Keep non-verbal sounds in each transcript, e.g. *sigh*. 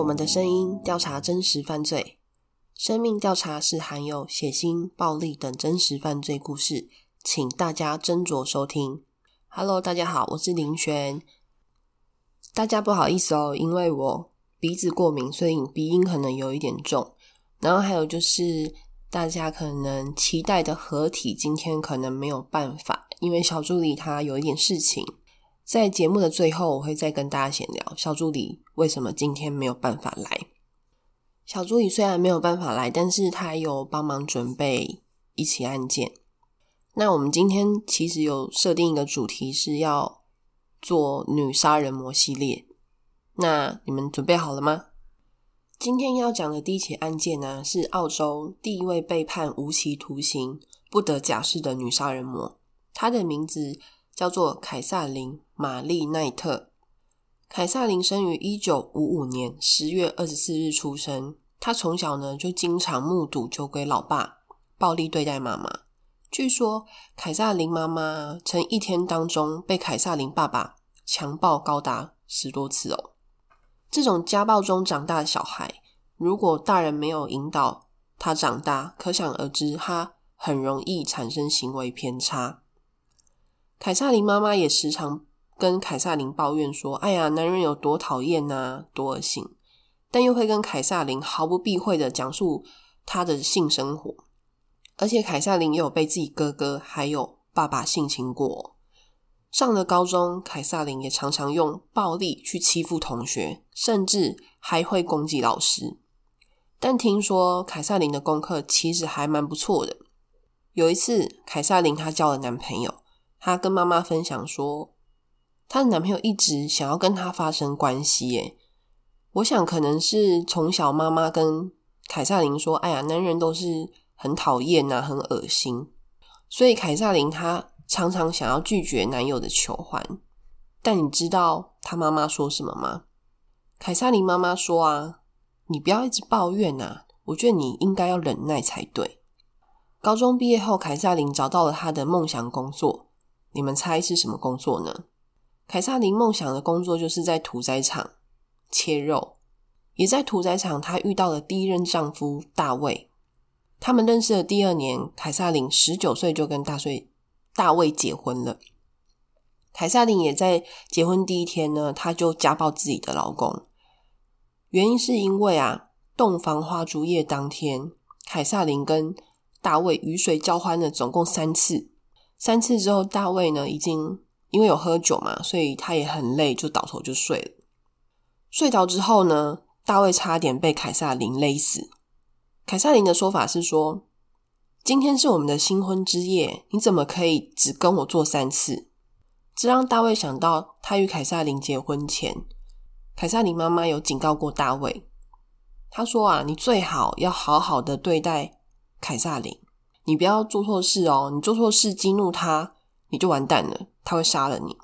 我们的声音，调查真实犯罪。生命调查是含有血腥、暴力等真实犯罪故事，请大家斟酌收听。Hello，大家好，我是林璇。大家不好意思哦，因为我鼻子过敏，所以鼻音可能有一点重。然后还有就是大家可能期待的合体，今天可能没有办法，因为小助理他有一点事情。在节目的最后，我会再跟大家闲聊小助理为什么今天没有办法来。小助理虽然没有办法来，但是他有帮忙准备一起案件。那我们今天其实有设定一个主题，是要做女杀人魔系列。那你们准备好了吗？今天要讲的第一起案件呢，是澳洲第一位被判无期徒刑、不得假释的女杀人魔，她的名字。叫做凯撒琳·玛丽奈特。凯撒琳生于一九五五年十月二十四日出生。她从小呢就经常目睹酒鬼老爸暴力对待妈妈。据说凯撒琳妈妈曾一天当中被凯撒琳爸爸强暴高达十多次哦。这种家暴中长大的小孩，如果大人没有引导他长大，可想而知，他很容易产生行为偏差。凯撒琳妈妈也时常跟凯撒琳抱怨说：“哎呀，男人有多讨厌呐，多恶心。”但又会跟凯撒琳毫不避讳的讲述他的性生活，而且凯撒琳也有被自己哥哥还有爸爸性侵过。上了高中，凯撒琳也常常用暴力去欺负同学，甚至还会攻击老师。但听说凯撒琳的功课其实还蛮不错的。有一次，凯撒琳她交了男朋友。她跟妈妈分享说，她的男朋友一直想要跟她发生关系。耶，我想可能是从小妈妈跟凯撒琳说：“哎呀，男人都是很讨厌呐，很恶心。”所以凯撒琳她常常想要拒绝男友的求欢。但你知道她妈妈说什么吗？凯撒琳妈妈说：“啊，你不要一直抱怨呐，我觉得你应该要忍耐才对。”高中毕业后，凯撒琳找到了她的梦想工作。你们猜是什么工作呢？凯撒琳梦想的工作就是在屠宰场切肉，也在屠宰场，她遇到了第一任丈夫大卫。他们认识的第二年，凯撒琳十九岁就跟大岁大卫结婚了。凯撒琳也在结婚第一天呢，她就家暴自己的老公，原因是因为啊，洞房花烛夜当天，凯撒琳跟大卫雨水交欢了总共三次。三次之后，大卫呢已经因为有喝酒嘛，所以他也很累，就倒头就睡了。睡着之后呢，大卫差点被凯撒琳勒死。凯撒琳的说法是说：“今天是我们的新婚之夜，你怎么可以只跟我做三次？”这让大卫想到，他与凯撒琳结婚前，凯撒琳妈妈有警告过大卫，他说：“啊，你最好要好好的对待凯撒琳。”你不要做错事哦！你做错事激怒他，你就完蛋了，他会杀了你。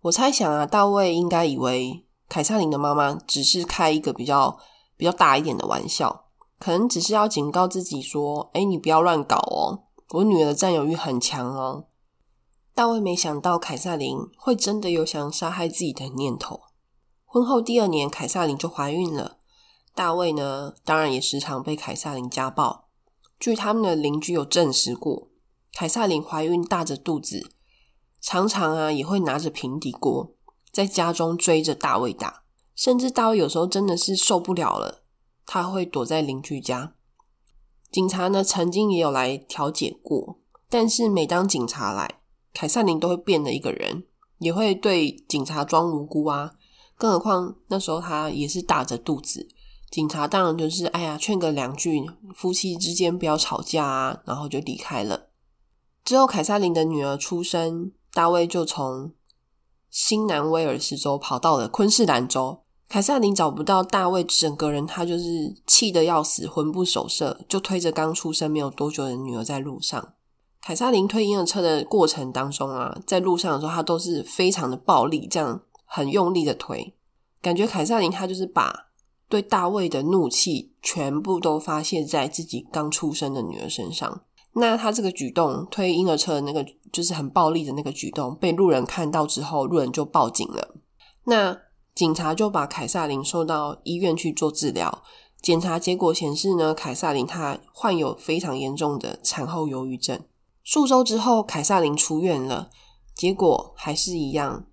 我猜想啊，大卫应该以为凯撒琳的妈妈只是开一个比较比较大一点的玩笑，可能只是要警告自己说：“哎，你不要乱搞哦，我女儿的占有欲很强哦。”大卫没想到凯撒琳会真的有想杀害自己的念头。婚后第二年，凯撒琳就怀孕了。大卫呢，当然也时常被凯撒琳家暴。据他们的邻居有证实过，凯撒琳怀孕大着肚子，常常啊也会拿着平底锅在家中追着大卫打，甚至大卫有时候真的是受不了了，他会躲在邻居家。警察呢曾经也有来调解过，但是每当警察来，凯撒琳都会变了一个人，也会对警察装无辜啊。更何况那时候他也是大着肚子。警察当然就是哎呀，劝个两句，夫妻之间不要吵架啊，然后就离开了。之后，凯撒琳的女儿出生，大卫就从新南威尔士州跑到了昆士兰州。凯撒琳找不到大卫，整个人他就是气得要死，魂不守舍，就推着刚出生没有多久的女儿在路上。凯撒琳推婴儿车的过程当中啊，在路上的时候，他都是非常的暴力，这样很用力的推，感觉凯撒琳他就是把。对大卫的怒气全部都发泄在自己刚出生的女儿身上。那他这个举动推婴儿车的那个就是很暴力的那个举动，被路人看到之后，路人就报警了。那警察就把凯撒琳送到医院去做治疗。检查结果显示呢，凯撒琳她患有非常严重的产后忧郁症。数周之后，凯撒琳出院了，结果还是一样。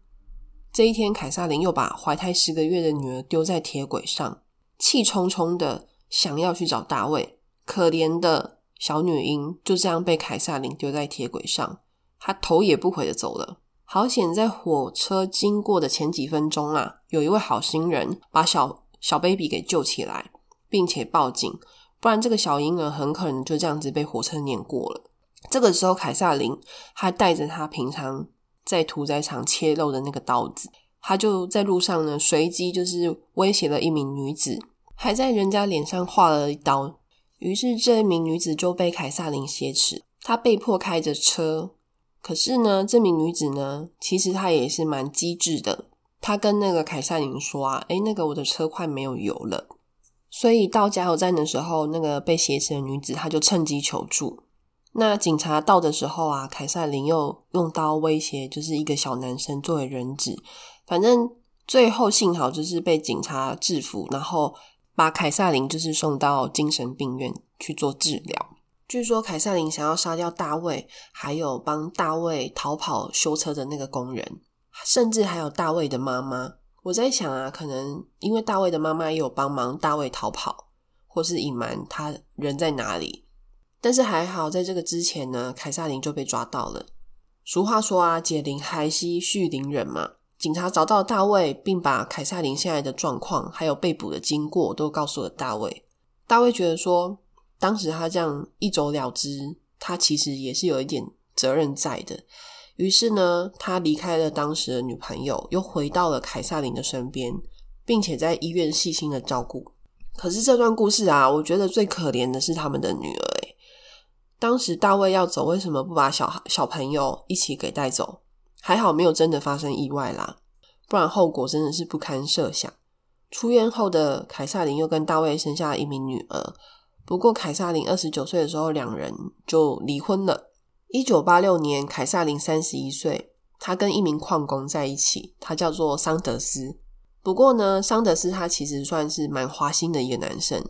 这一天，凯撒琳又把怀胎十个月的女儿丢在铁轨上，气冲冲的想要去找大卫。可怜的小女婴就这样被凯撒琳丢在铁轨上，她头也不回的走了。好险，在火车经过的前几分钟啊，有一位好心人把小小 baby 给救起来，并且报警，不然这个小婴儿很可能就这样子被火车碾过了。这个时候，凯撒琳还带着他平常。在屠宰场切肉的那个刀子，他就在路上呢，随机就是威胁了一名女子，还在人家脸上划了一刀。于是这一名女子就被凯撒琳挟持，她被迫开着车。可是呢，这名女子呢，其实她也是蛮机智的，她跟那个凯撒琳说啊，诶，那个我的车快没有油了。所以到加油站的时候，那个被挟持的女子她就趁机求助。那警察到的时候啊，凯瑟琳又用刀威胁，就是一个小男生作为人质。反正最后幸好就是被警察制服，然后把凯瑟琳就是送到精神病院去做治疗。据说凯瑟琳想要杀掉大卫，还有帮大卫逃跑修车的那个工人，甚至还有大卫的妈妈。我在想啊，可能因为大卫的妈妈也有帮忙大卫逃跑，或是隐瞒他人在哪里。但是还好，在这个之前呢，凯撒琳就被抓到了。俗话说啊，解铃还须系铃人嘛。警察找到大卫，并把凯撒琳现在的状况还有被捕的经过都告诉了大卫。大卫觉得说，当时他这样一走了之，他其实也是有一点责任在的。于是呢，他离开了当时的女朋友，又回到了凯撒琳的身边，并且在医院细心的照顾。可是这段故事啊，我觉得最可怜的是他们的女儿。当时大卫要走，为什么不把小小朋友一起给带走？还好没有真的发生意外啦，不然后果真的是不堪设想。出院后的凯撒琳又跟大卫生下了一名女儿，不过凯撒琳二十九岁的时候，两人就离婚了。一九八六年，凯撒琳三十一岁，她跟一名矿工在一起，他叫做桑德斯。不过呢，桑德斯他其实算是蛮花心的一个男生。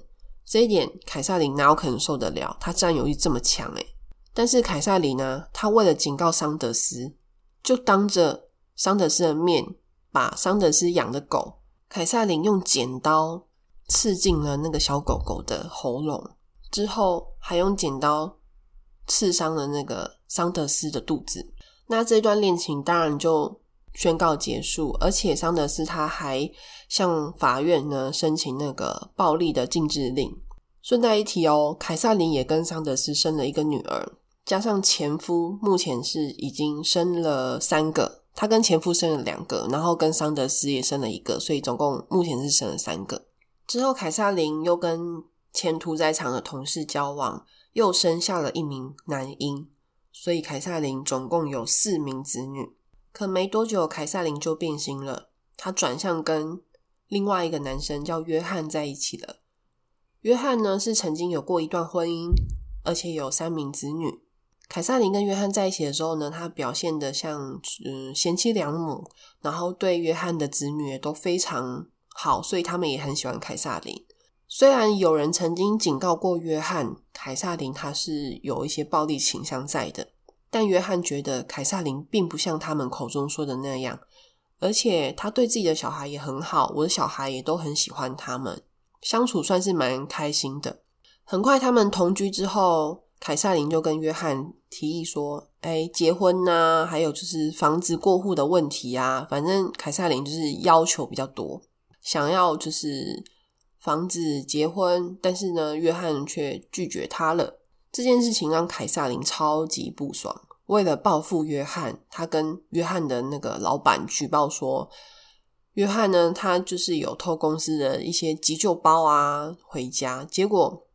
这一点，凯撒琳哪有可能受得了？他占有欲这么强诶但是凯撒琳呢，他为了警告桑德斯，就当着桑德斯的面，把桑德斯养的狗凯撒琳用剪刀刺进了那个小狗狗的喉咙，之后还用剪刀刺伤了那个桑德斯的肚子。那这段恋情当然就宣告结束，而且桑德斯他还。向法院呢申请那个暴力的禁制令。顺带一提哦，凯撒琳也跟桑德斯生了一个女儿，加上前夫，目前是已经生了三个。他跟前夫生了两个，然后跟桑德斯也生了一个，所以总共目前是生了三个。之后，凯撒琳又跟前屠宰场的同事交往，又生下了一名男婴，所以凯撒琳总共有四名子女。可没多久，凯撒琳就变心了，她转向跟。另外一个男生叫约翰在一起了。约翰呢是曾经有过一段婚姻，而且有三名子女。凯撒琳跟约翰在一起的时候呢，他表现的像嗯贤妻良母，然后对约翰的子女也都非常好，所以他们也很喜欢凯撒琳。虽然有人曾经警告过约翰，凯撒琳他是有一些暴力倾向在的，但约翰觉得凯撒琳并不像他们口中说的那样。而且他对自己的小孩也很好，我的小孩也都很喜欢他们，相处算是蛮开心的。很快他们同居之后，凯撒琳就跟约翰提议说：“哎，结婚呐，还有就是房子过户的问题啊，反正凯撒琳就是要求比较多，想要就是房子、结婚，但是呢，约翰却拒绝他了。这件事情让凯撒琳超级不爽。”为了报复约翰，他跟约翰的那个老板举报说，约翰呢，他就是有偷公司的一些急救包啊回家，结果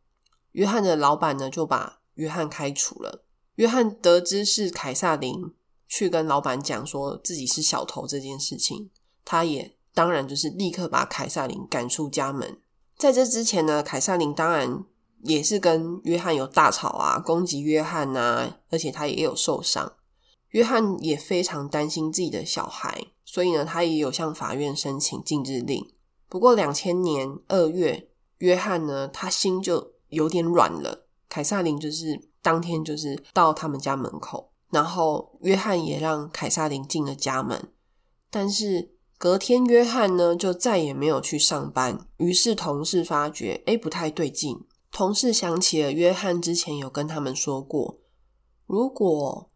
约翰的老板呢就把约翰开除了。约翰得知是凯撒琳去跟老板讲说自己是小偷这件事情，他也当然就是立刻把凯撒琳赶出家门。在这之前呢，凯撒琳当然。也是跟约翰有大吵啊，攻击约翰啊，而且他也有受伤。约翰也非常担心自己的小孩，所以呢，他也有向法院申请禁制令。不过两千年二月，约翰呢，他心就有点软了。凯撒琳就是当天就是到他们家门口，然后约翰也让凯撒琳进了家门。但是隔天，约翰呢就再也没有去上班。于是同事发觉，哎，不太对劲。同事想起了约翰之前有跟他们说过，如果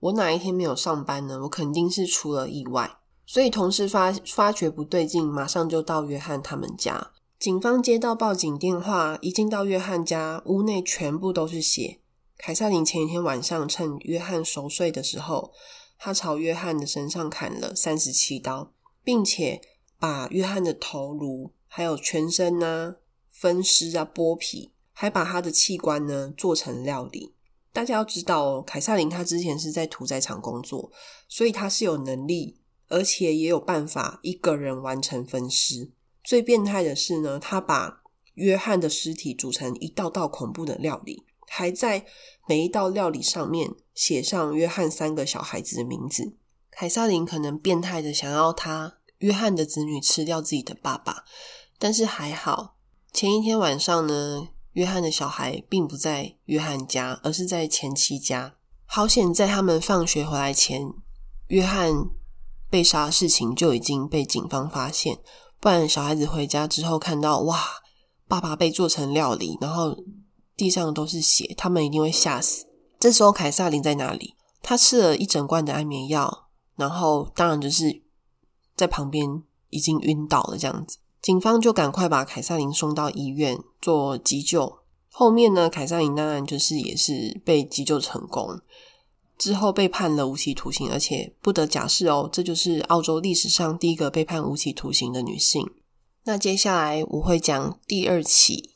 我哪一天没有上班呢，我肯定是出了意外。所以同事发发觉不对劲，马上就到约翰他们家。警方接到报警电话，一进到约翰家，屋内全部都是血。凯撒琳前一天晚上趁约翰熟睡的时候，他朝约翰的身上砍了三十七刀，并且把约翰的头颅还有全身呢分尸啊剥皮，还把他的器官呢做成料理。大家要知道哦，凯撒琳他之前是在屠宰场工作，所以他是有能力。而且也有办法一个人完成分尸。最变态的是呢，他把约翰的尸体煮成一道道恐怖的料理，还在每一道料理上面写上约翰三个小孩子的名字。凯撒琳可能变态的想要他约翰的子女吃掉自己的爸爸，但是还好，前一天晚上呢，约翰的小孩并不在约翰家，而是在前妻家。好险，在他们放学回来前，约翰。被杀事情就已经被警方发现，不然小孩子回家之后看到哇，爸爸被做成料理，然后地上都是血，他们一定会吓死。这时候凯撒琳在哪里？他吃了一整罐的安眠药，然后当然就是在旁边已经晕倒了。这样子，警方就赶快把凯撒琳送到医院做急救。后面呢，凯撒琳当然就是也是被急救成功。之后被判了无期徒刑，而且不得假释哦。这就是澳洲历史上第一个被判无期徒刑的女性。那接下来我会讲第二起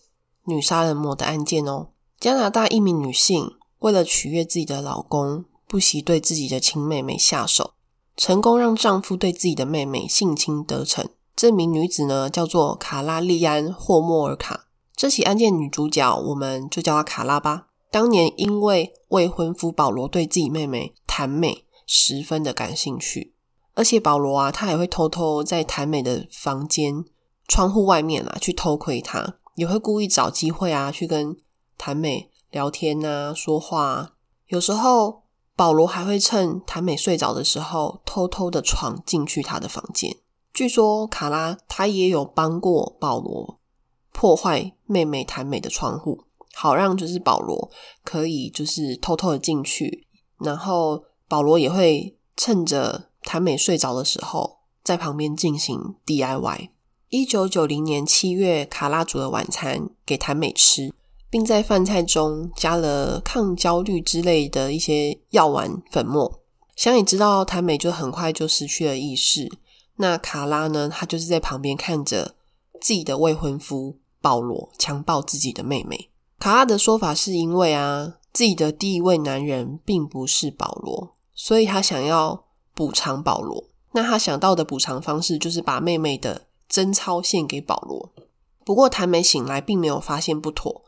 女杀人魔的案件哦。加拿大一名女性为了取悦自己的老公，不惜对自己的亲妹妹下手，成功让丈夫对自己的妹妹性侵得逞。这名女子呢，叫做卡拉利安·霍莫尔卡。这起案件女主角，我们就叫她卡拉吧。当年因为未婚夫保罗对自己妹妹谭美十分的感兴趣，而且保罗啊，他还会偷偷在谭美的房间窗户外面啊去偷窥她，也会故意找机会啊去跟谭美聊天啊说话。有时候保罗还会趁谭美睡着的时候，偷偷的闯进去她的房间。据说卡拉她也有帮过保罗破坏妹妹谭美的窗户。好让就是保罗可以就是偷偷的进去，然后保罗也会趁着谭美睡着的时候，在旁边进行 DIY。一九九零年七月，卡拉煮了晚餐给谭美吃，并在饭菜中加了抗焦虑之类的一些药丸粉末。想也知道，谭美就很快就失去了意识。那卡拉呢？她就是在旁边看着自己的未婚夫保罗强暴自己的妹妹。卡拉的说法是因为啊，自己的第一位男人并不是保罗，所以他想要补偿保罗。那他想到的补偿方式就是把妹妹的贞操献给保罗。不过谭美醒来并没有发现不妥，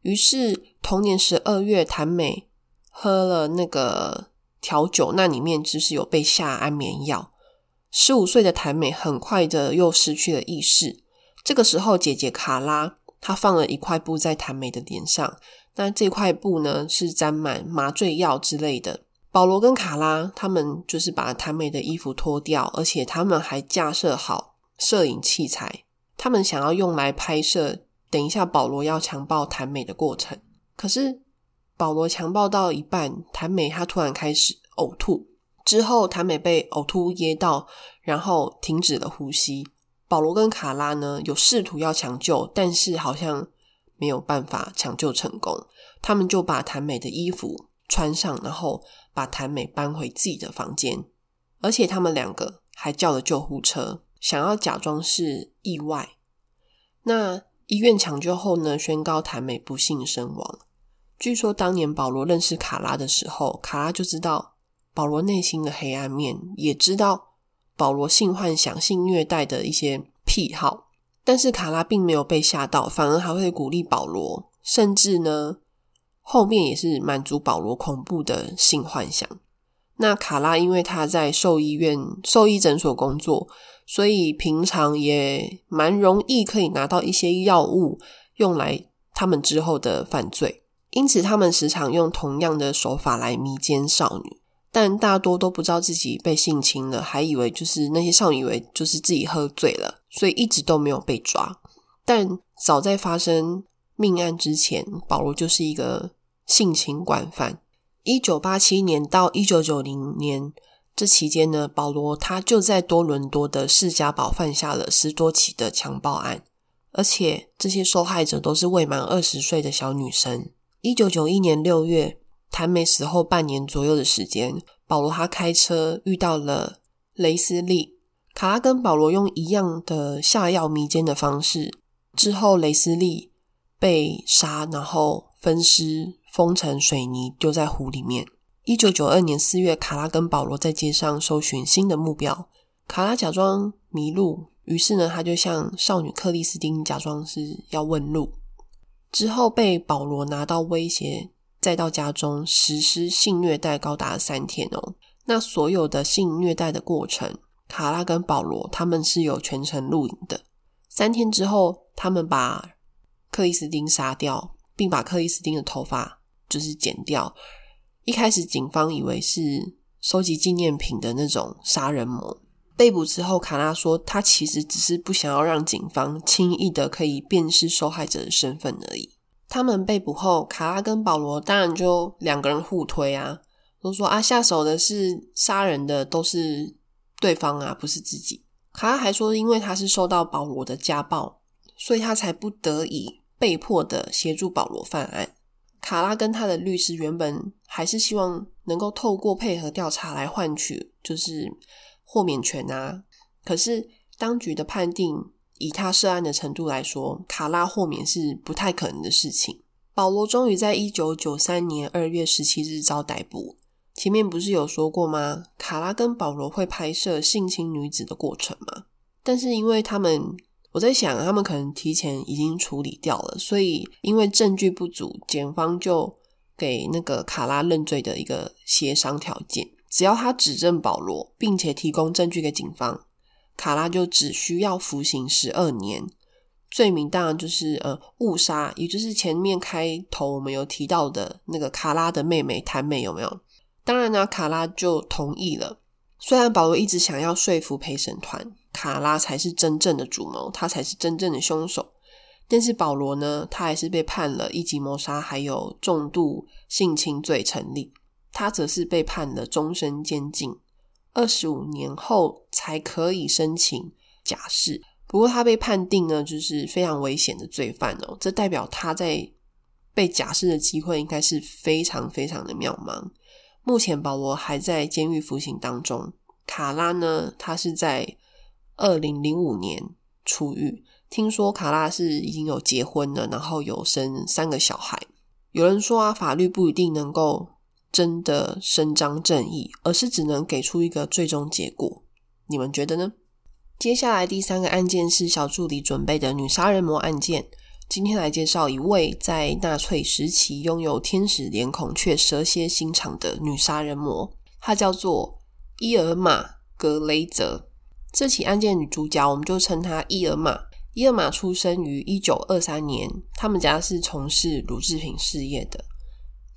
于是同年十二月，谭美喝了那个调酒，那里面就是有被下安眠药。十五岁的谭美很快的又失去了意识。这个时候，姐姐卡拉。她放了一块布在谭美的脸上，那这块布呢是沾满麻醉药之类的。保罗跟卡拉他们就是把谭美的衣服脱掉，而且他们还架设好摄影器材，他们想要用来拍摄等一下保罗要强暴谭美的过程。可是保罗强暴到一半，谭美她突然开始呕吐，之后谭美被呕吐噎到，然后停止了呼吸。保罗跟卡拉呢，有试图要抢救，但是好像没有办法抢救成功。他们就把谭美的衣服穿上，然后把谭美搬回自己的房间。而且他们两个还叫了救护车，想要假装是意外。那医院抢救后呢，宣告谭美不幸身亡。据说当年保罗认识卡拉的时候，卡拉就知道保罗内心的黑暗面，也知道。保罗性幻想、性虐待的一些癖好，但是卡拉并没有被吓到，反而还会鼓励保罗，甚至呢，后面也是满足保罗恐怖的性幻想。那卡拉因为他在兽医院、兽医诊所工作，所以平常也蛮容易可以拿到一些药物用来他们之后的犯罪。因此，他们时常用同样的手法来迷奸少女，但大多都不知道自己被性侵了，还以为就是那些少女以为就是自己喝醉了，所以一直都没有被抓。但早在发生命案之前，保罗就是一个性侵惯犯。一九八七年到一九九零年这期间呢，保罗他就在多伦多的释迦堡犯下了十多起的强暴案，而且这些受害者都是未满二十岁的小女生。一九九一年六月，谭美死后半年左右的时间，保罗他开车遇到了雷斯利卡拉，跟保罗用一样的下药迷奸的方式。之后，雷斯利被杀，然后分尸。封成水泥丢在湖里面。一九九二年四月，卡拉跟保罗在街上搜寻新的目标。卡拉假装迷路，于是呢，他就向少女克里斯汀假装是要问路。之后被保罗拿到威胁，再到家中实施性虐待，高达三天哦。那所有的性虐待的过程，卡拉跟保罗他们是有全程录影的。三天之后，他们把克里斯汀杀掉，并把克里斯汀的头发。就是剪掉。一开始警方以为是收集纪念品的那种杀人魔。被捕之后，卡拉说他其实只是不想要让警方轻易的可以辨识受害者的身份而已。他们被捕后，卡拉跟保罗当然就两个人互推啊，都说啊下手的是杀人的都是对方啊，不是自己。卡拉还说，因为他是受到保罗的家暴，所以他才不得已被迫的协助保罗犯案。卡拉跟他的律师原本还是希望能够透过配合调查来换取就是豁免权啊。可是当局的判定，以他涉案的程度来说，卡拉豁免是不太可能的事情。保罗终于在一九九三年二月十七日遭逮捕。前面不是有说过吗？卡拉跟保罗会拍摄性侵女子的过程吗？但是因为他们。我在想，他们可能提前已经处理掉了，所以因为证据不足，检方就给那个卡拉认罪的一个协商条件，只要他指证保罗，并且提供证据给警方，卡拉就只需要服刑十二年。罪名当然就是呃误杀，也就是前面开头我们有提到的那个卡拉的妹妹谭美有没有？当然呢，卡拉就同意了。虽然保罗一直想要说服陪审团。卡拉才是真正的主谋，他才是真正的凶手。但是保罗呢，他还是被判了一级谋杀，还有重度性侵罪成立。他则是被判了终身监禁，二十五年后才可以申请假释。不过他被判定呢，就是非常危险的罪犯哦。这代表他在被假释的机会应该是非常非常的渺茫。目前保罗还在监狱服刑当中，卡拉呢，他是在。二零零五年出狱，听说卡拉是已经有结婚了，然后有生三个小孩。有人说啊，法律不一定能够真的伸张正义，而是只能给出一个最终结果。你们觉得呢？接下来第三个案件是小助理准备的女杀人魔案件。今天来介绍一位在纳粹时期拥有天使脸孔却蛇蝎心肠的女杀人魔，她叫做伊尔玛·格雷泽。这起案件女主角，我们就称她伊尔玛。伊尔玛出生于一九二三年，他们家是从事乳制品事业的，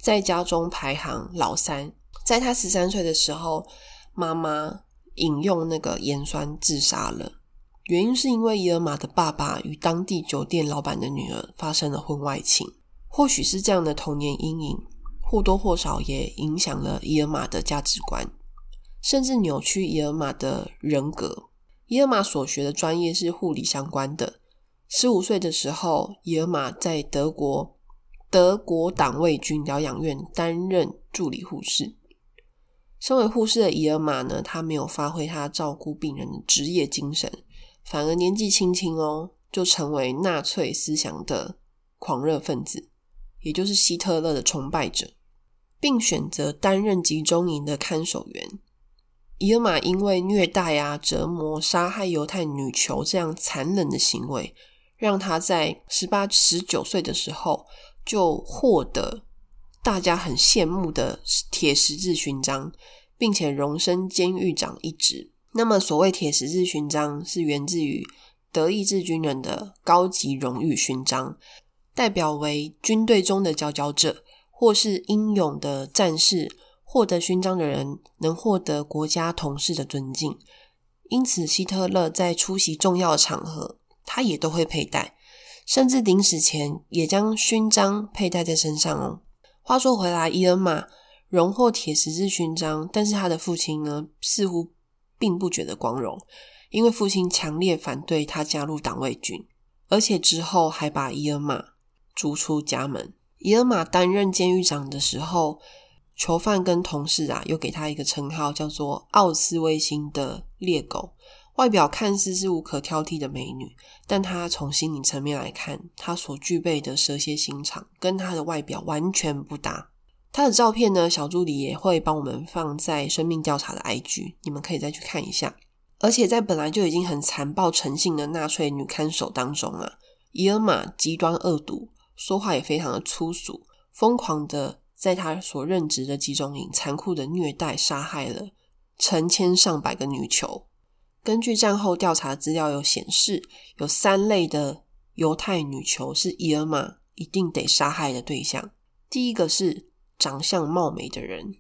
在家中排行老三。在他十三岁的时候，妈妈饮用那个盐酸自杀了。原因是因为伊尔玛的爸爸与当地酒店老板的女儿发生了婚外情。或许是这样的童年阴影，或多或少也影响了伊尔玛的价值观。甚至扭曲伊尔玛的人格。伊尔玛所学的专业是护理相关的。十五岁的时候，伊尔玛在德国德国党卫军疗养院担任助理护士。身为护士的伊尔玛呢，他没有发挥他照顾病人的职业精神，反而年纪轻轻哦，就成为纳粹思想的狂热分子，也就是希特勒的崇拜者，并选择担任集中营的看守员。伊尔玛因为虐待啊、折磨、杀害犹太女囚这样残忍的行为，让他在十八、十九岁的时候就获得大家很羡慕的铁十字勋章，并且荣升监狱长一职。那么，所谓铁十字勋章是源自于德意志军人的高级荣誉勋章，代表为军队中的佼佼者或是英勇的战士。获得勋章的人能获得国家同事的尊敬，因此希特勒在出席重要场合，他也都会佩戴，甚至临死前也将勋章佩戴在身上哦。话说回来，伊尔玛荣获铁十字勋章，但是他的父亲呢，似乎并不觉得光荣，因为父亲强烈反对他加入党卫军，而且之后还把伊尔玛逐出家门。伊尔玛担任监狱长的时候。囚犯跟同事啊，又给他一个称号，叫做“奥斯威辛的猎狗”。外表看似是无可挑剔的美女，但她从心理层面来看，她所具备的蛇蝎心肠跟她的外表完全不搭。她的照片呢，小助理也会帮我们放在生命调查的 IG，你们可以再去看一下。而且在本来就已经很残暴成性的纳粹女看守当中啊，伊尔玛极端恶毒，说话也非常的粗俗，疯狂的。在她所任职的集中营，残酷的虐待、杀害了成千上百个女囚。根据战后调查资料有显示，有三类的犹太女囚是伊尔玛一定得杀害的对象。第一个是长相貌美的人，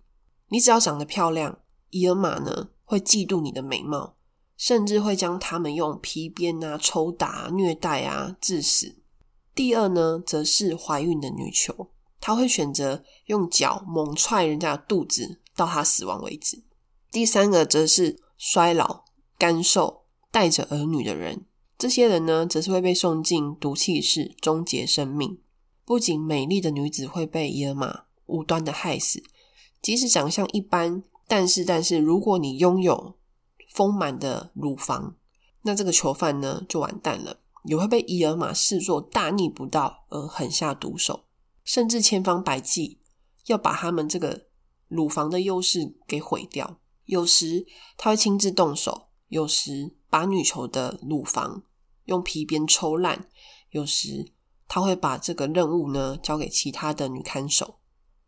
你只要长得漂亮，伊尔玛呢会嫉妒你的美貌，甚至会将他们用皮鞭啊、抽打、虐待啊致死。第二呢，则是怀孕的女囚。她会选择用脚猛踹人家的肚子，到她死亡为止。第三个则是衰老、干瘦、带着儿女的人，这些人呢，则是会被送进毒气室，终结生命。不仅美丽的女子会被伊尔玛无端的害死，即使长相一般，但是但是，如果你拥有丰满的乳房，那这个囚犯呢就完蛋了，也会被伊尔玛视作大逆不道而狠下毒手。甚至千方百计要把他们这个乳房的优势给毁掉。有时他会亲自动手，有时把女囚的乳房用皮鞭抽烂，有时他会把这个任务呢交给其他的女看守。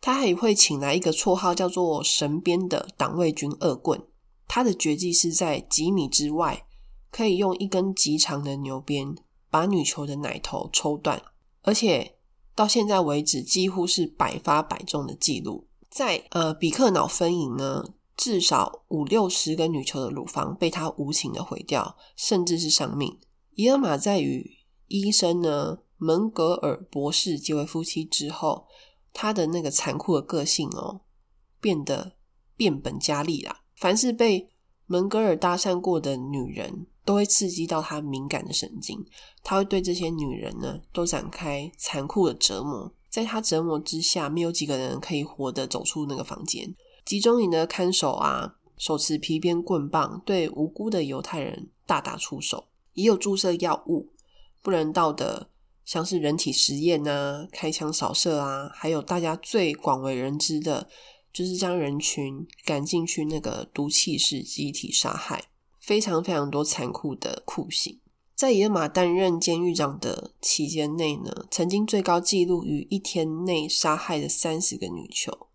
他还会请来一个绰号叫做“神鞭”的党卫军恶棍。他的绝技是在几米之外，可以用一根极长的牛鞭把女囚的奶头抽断，而且。到现在为止，几乎是百发百中的记录。在呃比克瑙分营呢，至少五六十个女囚的乳房被他无情的毁掉，甚至是丧命。伊尔玛在与医生呢门格尔博士结为夫妻之后，他的那个残酷的个性哦，变得变本加厉啦。凡是被门格尔搭讪过的女人。都会刺激到他敏感的神经，他会对这些女人呢都展开残酷的折磨。在他折磨之下，没有几个人可以活着走出那个房间。集中营的看守啊，手持皮鞭棍棒，对无辜的犹太人大打出手，也有注射药物、不人道的，像是人体实验啊、开枪扫射啊，还有大家最广为人知的，就是将人群赶进去那个毒气室集体杀害。非常非常多残酷的酷刑，在野马担任监狱长的期间内呢，曾经最高纪录于一天内杀害了三十个女囚。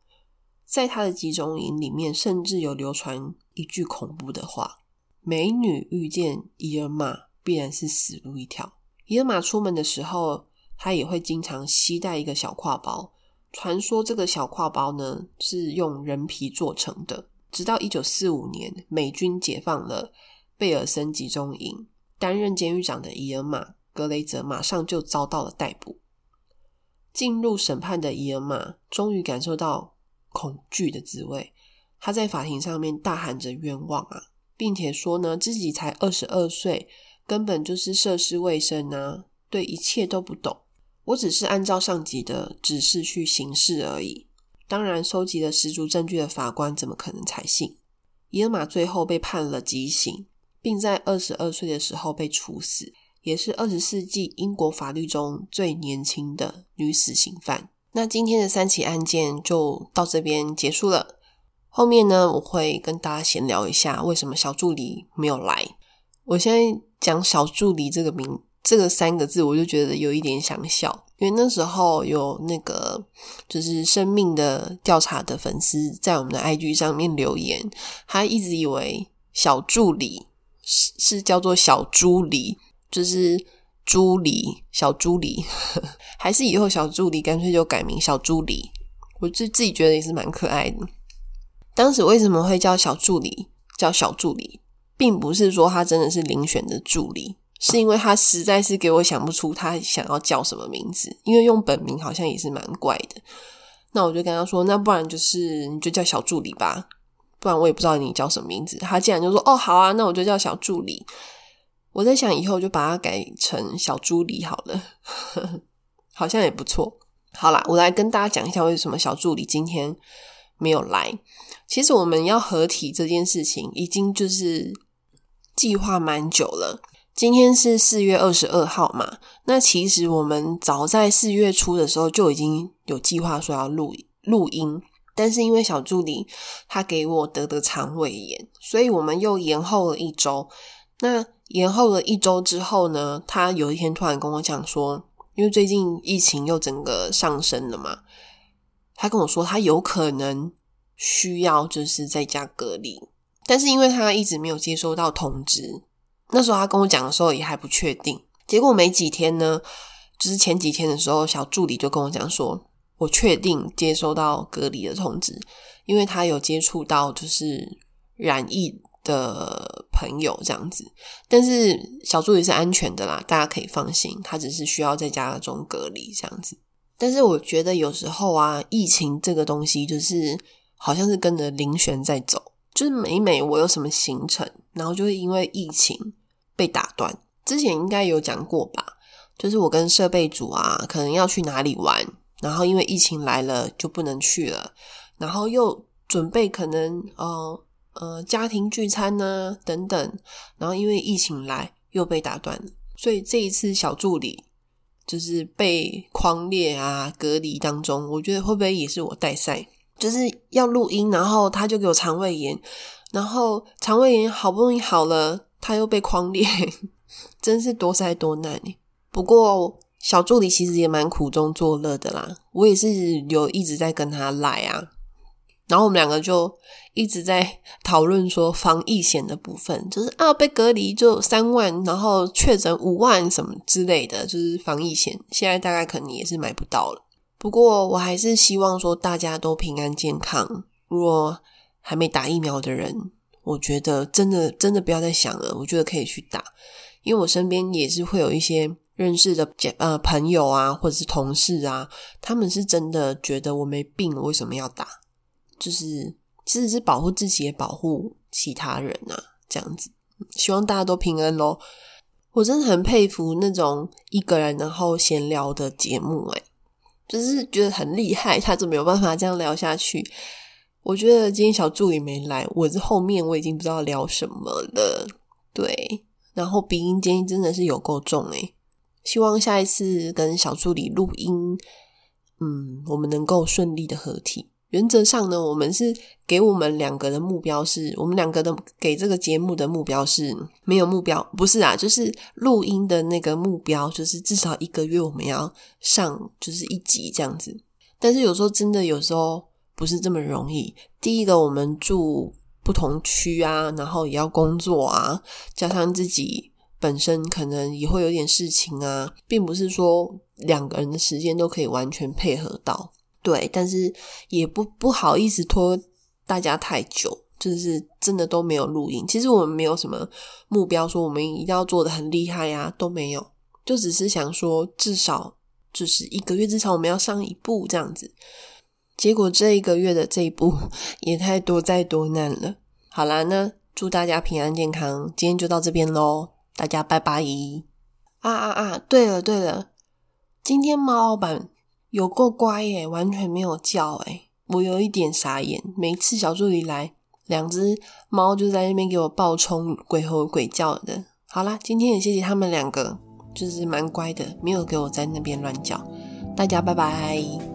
在他的集中营里面，甚至有流传一句恐怖的话：“美女遇见伊尔玛，必然是死路一条。”伊尔玛出门的时候，他也会经常携带一个小挎包，传说这个小挎包呢是用人皮做成的。直到一九四五年，美军解放了贝尔森集中营，担任监狱长的伊尔玛·格雷泽马上就遭到了逮捕。进入审判的伊尔玛终于感受到恐惧的滋味，他在法庭上面大喊着冤枉啊，并且说呢自己才二十二岁，根本就是涉世未深啊，对一切都不懂。我只是按照上级的指示去行事而已。当然，收集了十足证据的法官怎么可能采信？伊尔玛最后被判了极刑，并在二十二岁的时候被处死，也是二十世纪英国法律中最年轻的女死刑犯。那今天的三起案件就到这边结束了。后面呢，我会跟大家闲聊一下为什么小助理没有来。我现在讲小助理这个名这个三个字，我就觉得有一点想笑，因为那时候有那个就是生命的调查的粉丝在我们的 IG 上面留言，他一直以为小助理是是叫做小朱理，就是朱梨小朱梨，*laughs* 还是以后小助理干脆就改名小朱梨，我就自己觉得也是蛮可爱的。当时为什么会叫小助理叫小助理，并不是说他真的是遴选的助理。是因为他实在是给我想不出他想要叫什么名字，因为用本名好像也是蛮怪的。那我就跟他说：“那不然就是你就叫小助理吧，不然我也不知道你叫什么名字。”他竟然就说：“哦，好啊，那我就叫小助理。”我在想以后就把它改成小助理好了，*laughs* 好像也不错。好啦，我来跟大家讲一下为什么小助理今天没有来。其实我们要合体这件事情已经就是计划蛮久了。今天是四月二十二号嘛？那其实我们早在四月初的时候就已经有计划说要录录音，但是因为小助理他给我得的肠胃炎，所以我们又延后了一周。那延后了一周之后呢，他有一天突然跟我讲说，因为最近疫情又整个上升了嘛，他跟我说他有可能需要就是在家隔离，但是因为他一直没有接收到通知。那时候他跟我讲的时候也还不确定，结果没几天呢，就是前几天的时候，小助理就跟我讲说，我确定接收到隔离的通知，因为他有接触到就是染疫的朋友这样子，但是小助理是安全的啦，大家可以放心，他只是需要在家中隔离这样子。但是我觉得有时候啊，疫情这个东西就是好像是跟着林璇在走，就是每每我有什么行程，然后就会因为疫情。被打断，之前应该有讲过吧？就是我跟设备组啊，可能要去哪里玩，然后因为疫情来了就不能去了，然后又准备可能呃呃家庭聚餐呢等等，然后因为疫情来又被打断，所以这一次小助理就是被框列啊隔离当中，我觉得会不会也是我带赛？就是要录音，然后他就给我肠胃炎，然后肠胃炎好不容易好了。他又被框裂，*laughs* 真是多灾多难不过小助理其实也蛮苦中作乐的啦，我也是有一直在跟他来啊，然后我们两个就一直在讨论说防疫险的部分，就是啊被隔离就三万，然后确诊五万什么之类的，就是防疫险，现在大概可能也是买不到了。不过我还是希望说大家都平安健康，如果还没打疫苗的人。我觉得真的真的不要再想了，我觉得可以去打，因为我身边也是会有一些认识的呃朋友啊，或者是同事啊，他们是真的觉得我没病，为什么要打？就是其实是保护自己，也保护其他人啊，这样子。希望大家都平安喽！我真的很佩服那种一个人然后闲聊的节目，诶就是觉得很厉害，他就没有办法这样聊下去。我觉得今天小助理没来，我这后面我已经不知道聊什么了。对，然后鼻音今天真的是有够重诶，希望下一次跟小助理录音，嗯，我们能够顺利的合体。原则上呢，我们是给我们两个的目标是，我们两个的给这个节目的目标是没有目标，不是啊，就是录音的那个目标，就是至少一个月我们要上就是一集这样子。但是有时候真的有时候。不是这么容易。第一个，我们住不同区啊，然后也要工作啊，加上自己本身可能也会有点事情啊，并不是说两个人的时间都可以完全配合到。对，但是也不不好意思拖大家太久，就是真的都没有录音。其实我们没有什么目标，说我们一定要做的很厉害呀，都没有，就只是想说，至少就是一个月，至少我们要上一部这样子。结果这一个月的这一步 *laughs* 也太多灾多难了。好啦，那祝大家平安健康，今天就到这边喽，大家拜拜！啊啊啊！对了对了，今天猫老板有够乖耶，完全没有叫诶我有一点傻眼。每次小助理来，两只猫就在那边给我暴冲鬼吼鬼叫的。好啦，今天也谢谢他们两个，就是蛮乖的，没有给我在那边乱叫。大家拜拜。